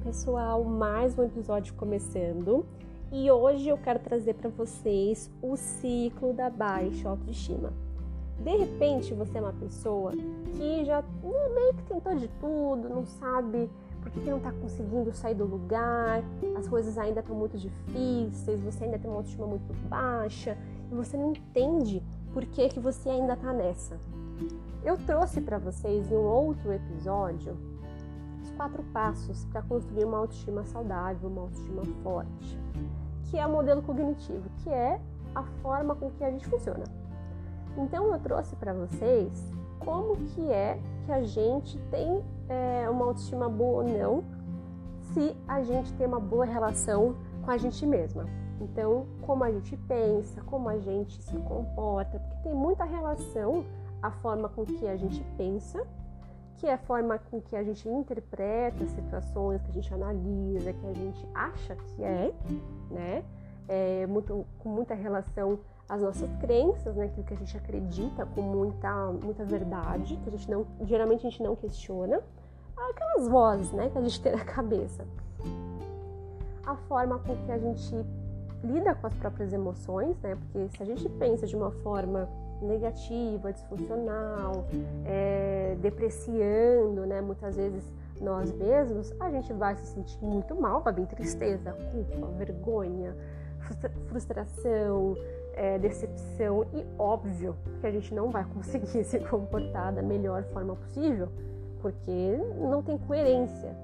pessoal, mais um episódio começando e hoje eu quero trazer para vocês o ciclo da baixa autoestima. De repente você é uma pessoa que já meio que tentou de tudo, não sabe por que, não está conseguindo sair do lugar, as coisas ainda estão muito difíceis, você ainda tem uma autoestima muito baixa e você não entende por que, que você ainda está nessa. Eu trouxe para vocês em um outro episódio quatro passos para construir uma autoestima saudável, uma autoestima forte, que é o modelo cognitivo, que é a forma com que a gente funciona. Então eu trouxe para vocês como que é que a gente tem é, uma autoestima boa ou não, se a gente tem uma boa relação com a gente mesma. Então, como a gente pensa, como a gente se comporta, porque tem muita relação a forma com que a gente pensa, que é a forma com que a gente interpreta situações, que a gente analisa, que a gente acha que é, né? É muito, com muita relação às nossas crenças, né? Aquilo que a gente acredita com muita, muita verdade, que a gente não, geralmente a gente não questiona. Aquelas vozes, né? Que a gente tem na cabeça. A forma com que a gente lida com as próprias emoções, né? Porque se a gente pensa de uma forma negativa, disfuncional, é, depreciando, né? Muitas vezes nós mesmos, a gente vai se sentir muito mal, vai vir tristeza, culpa, vergonha, frustração, é, decepção e óbvio que a gente não vai conseguir se comportar da melhor forma possível, porque não tem coerência.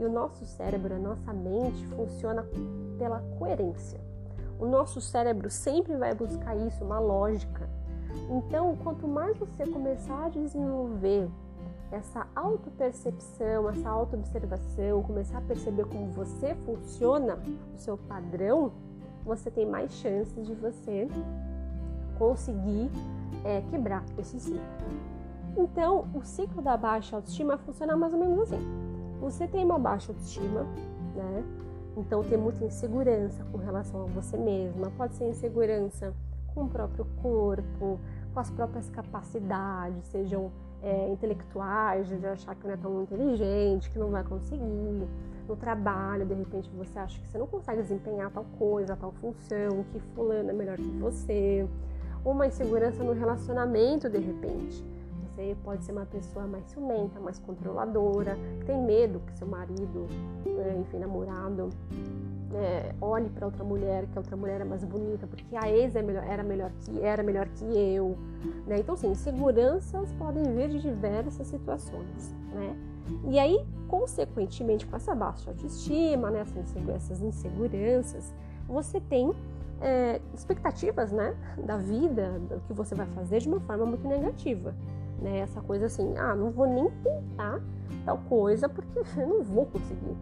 E o nosso cérebro, a nossa mente funciona pela coerência. O nosso cérebro sempre vai buscar isso, uma lógica. Então, quanto mais você começar a desenvolver essa autopercepção, essa autoobservação, começar a perceber como você funciona, o seu padrão, você tem mais chances de você conseguir é, quebrar esse ciclo. Então, o ciclo da baixa autoestima funciona mais ou menos assim. Você tem uma baixa autoestima, né? Então, tem muita insegurança com relação a você mesma. Pode ser insegurança com o próprio corpo, com as próprias capacidades, sejam é, intelectuais, de achar que não é tão inteligente, que não vai conseguir. No trabalho, de repente, você acha que você não consegue desempenhar tal coisa, tal função, que fulano é melhor que você. Uma insegurança no relacionamento, de repente. Você pode ser uma pessoa mais ciumenta, mais controladora, tem medo que seu marido, né, enfim, namorado, é, olhe para outra mulher, que a outra mulher é mais bonita, porque a ex é melhor, era, melhor que, era melhor que eu. Né? Então, sim, inseguranças podem vir de diversas situações. Né? E aí, consequentemente, com essa baixa autoestima, né, essas inseguranças, você tem é, expectativas né, da vida, do que você vai fazer de uma forma muito negativa. Né? Essa coisa assim, ah, não vou nem tentar tal coisa porque eu não vou conseguir.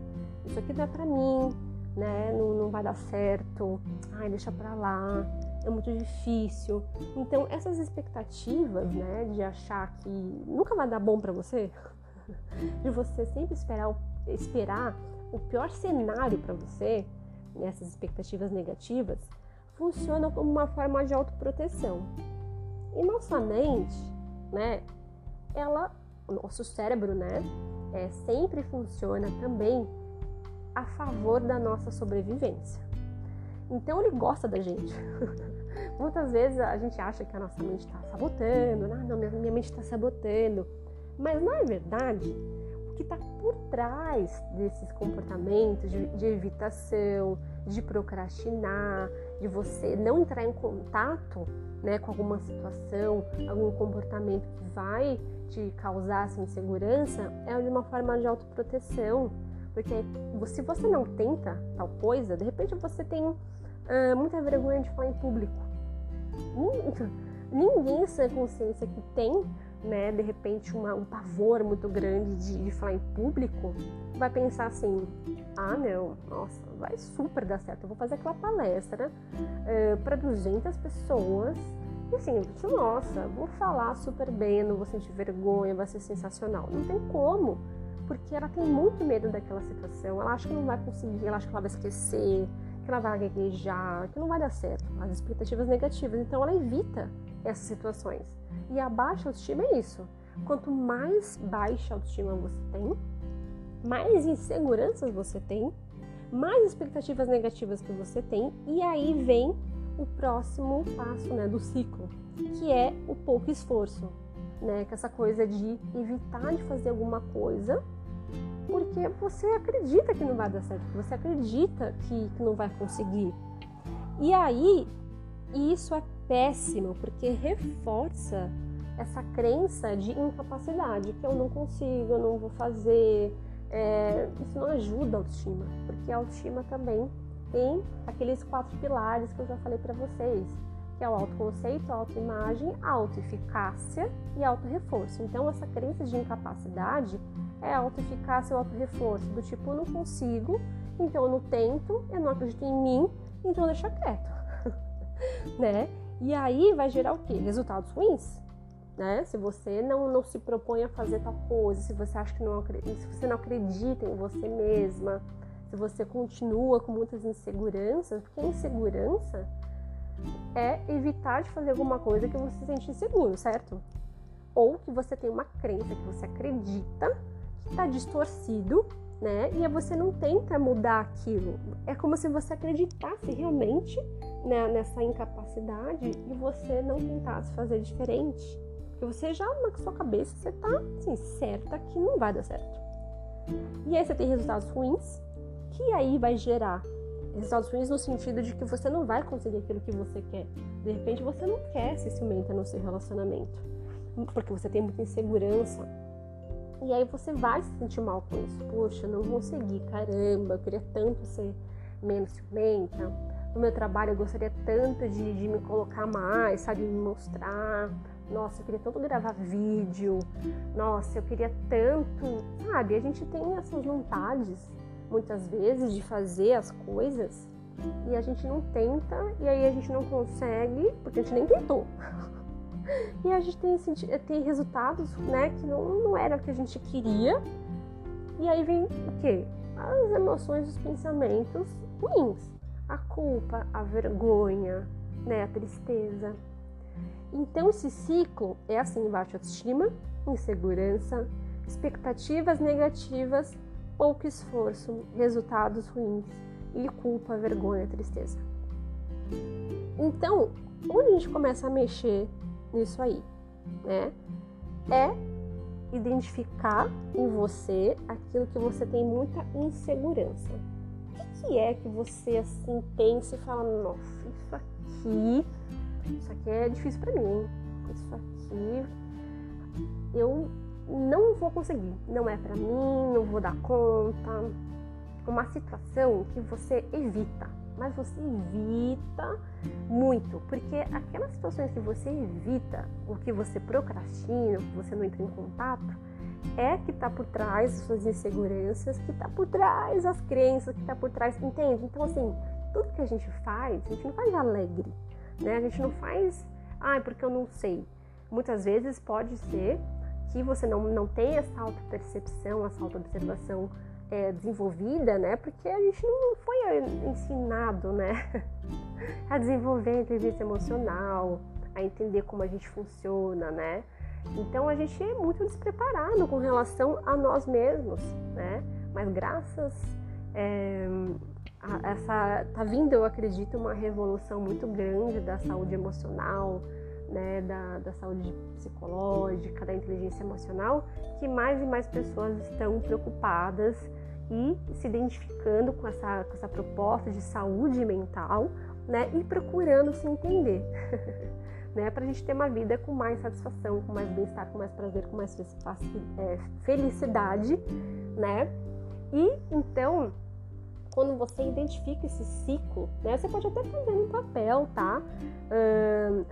Isso aqui não é para mim, né? Não, não vai dar certo, ai, deixa pra lá, é muito difícil. Então, essas expectativas, né, de achar que nunca vai dar bom para você, de você sempre esperar, esperar o pior cenário para você, nessas expectativas negativas, funcionam como uma forma de autoproteção. E nossa mente, né, ela, o nosso cérebro, né, é, sempre funciona também a favor da nossa sobrevivência. Então ele gosta da gente. Muitas vezes a gente acha que a nossa mente está sabotando, ah, não, minha mente está sabotando. Mas não é verdade. O que está por trás desses comportamentos de, de evitação, de procrastinar, de você não entrar em contato né, com alguma situação, algum comportamento que vai te causar essa insegurança, é de uma forma de autoproteção porque se você não tenta tal coisa, de repente você tem uh, muita vergonha de falar em público. Ninguém sem consciência que tem, né, de repente uma, um pavor muito grande de, de falar em público, vai pensar assim: ah, não, nossa, vai super dar certo. Eu vou fazer aquela palestra uh, para 200 pessoas. E assim, nossa, vou falar super bem, não vou sentir vergonha, vai ser sensacional. Não tem como porque ela tem muito medo daquela situação. Ela acha que não vai conseguir, ela acha que ela vai esquecer, que ela vai gaguejar, que não vai dar certo. As expectativas negativas. Então ela evita essas situações. E a baixa autoestima é isso. Quanto mais baixa autoestima você tem, mais inseguranças você tem, mais expectativas negativas que você tem, e aí vem o próximo passo né, do ciclo, que é o pouco esforço, né? Que é essa coisa de evitar de fazer alguma coisa porque você acredita que não vai dar certo, você acredita que, que não vai conseguir. E aí, isso é péssimo, porque reforça essa crença de incapacidade, que eu não consigo, eu não vou fazer. É, isso não ajuda a autoestima, porque a autoestima também tem aqueles quatro pilares que eu já falei para vocês, que é o autoconceito, a autoimagem, a autoeficácia e autorreforço. Então, essa crença de incapacidade é autoeficácia ou autorreforço, do tipo, eu não consigo, então eu não tento, eu não acredito em mim, então deixa quieto, né? E aí vai gerar o quê? Resultados ruins, né? Se você não, não se propõe a fazer tal coisa, se você acha que não se você não acredita em você mesma, se você continua com muitas inseguranças, porque insegurança é evitar de fazer alguma coisa que você se sente inseguro, certo? Ou que você tem uma crença que você acredita está distorcido, né? E você não tenta mudar aquilo. É como se você acreditasse realmente né, nessa incapacidade e você não tentasse fazer diferente. Porque você já na sua cabeça você tá assim, certa que não vai dar certo. E aí você tem resultados ruins, que aí vai gerar resultados ruins no sentido de que você não vai conseguir aquilo que você quer. De repente você não quer se ciumenta no seu relacionamento, porque você tem muita insegurança. E aí você vai se sentir mal com isso. Poxa, não consegui, caramba, eu queria tanto ser menos ciumenta. No meu trabalho eu gostaria tanto de, de me colocar mais, sabe, me mostrar. Nossa, eu queria tanto gravar vídeo. Nossa, eu queria tanto, sabe? A gente tem essas vontades muitas vezes de fazer as coisas e a gente não tenta e aí a gente não consegue porque a gente nem tentou. e a gente tem, tem resultados né, que não, não era o que a gente queria. E aí vem o quê? As emoções, os pensamentos ruins. A culpa, a vergonha, né, a tristeza. Então esse ciclo é assim, baixa autoestima, insegurança, expectativas negativas pouco esforço, resultados ruins e culpa, vergonha, tristeza. Então, onde a gente começa a mexer nisso aí, né? É identificar em você aquilo que você tem muita insegurança. O que é que você assim pensa e fala, nossa, isso aqui, isso aqui é difícil para mim, isso aqui eu não vou conseguir, não é para mim, não vou dar conta. Uma situação que você evita, mas você evita muito, porque aquelas situações que você evita, o que você procrastina, o que você não entra em contato, é que está por trás das suas inseguranças, que está por trás das crenças, que está por trás, entende? Então, assim, tudo que a gente faz, a gente não faz alegre, né? A gente não faz, ah, porque eu não sei. Muitas vezes pode ser que você não, não tem essa auto-percepção, essa auto-observação é, desenvolvida, né? Porque a gente não foi ensinado, né? a desenvolver a inteligência emocional, a entender como a gente funciona, né? Então a gente é muito despreparado com relação a nós mesmos, né? Mas graças é, a essa tá vindo, eu acredito, uma revolução muito grande da saúde emocional, né, da, da saúde psicológica, da inteligência emocional, que mais e mais pessoas estão preocupadas e se identificando com essa, com essa proposta de saúde mental né, e procurando se entender. né, para a gente ter uma vida com mais satisfação, com mais bem-estar, com mais prazer, com mais é, felicidade, né? E então quando você identifica esse ciclo, né? Você pode até fazer no papel, tá?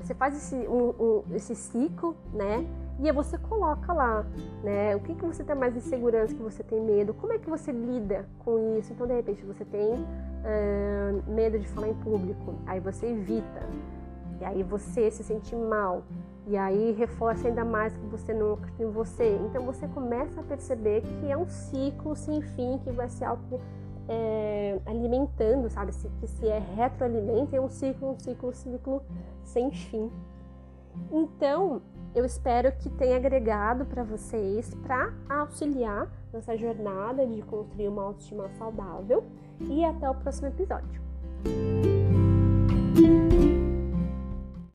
Você faz esse, um, um, esse ciclo, né? E aí você coloca lá, né? O que, que você tem mais insegurança, que você tem medo, como é que você lida com isso? Então, de repente, você tem uh, medo de falar em público, aí você evita, e aí você se sente mal, e aí reforça ainda mais que você não acredita em você. Então, você começa a perceber que é um ciclo sem fim, que vai ser algo é, alimentando, sabe? Se, que se é retroalimenta, é um ciclo, um ciclo, um ciclo sem fim. Então, eu espero que tenha agregado para vocês para auxiliar nessa jornada de construir uma autoestima saudável e até o próximo episódio.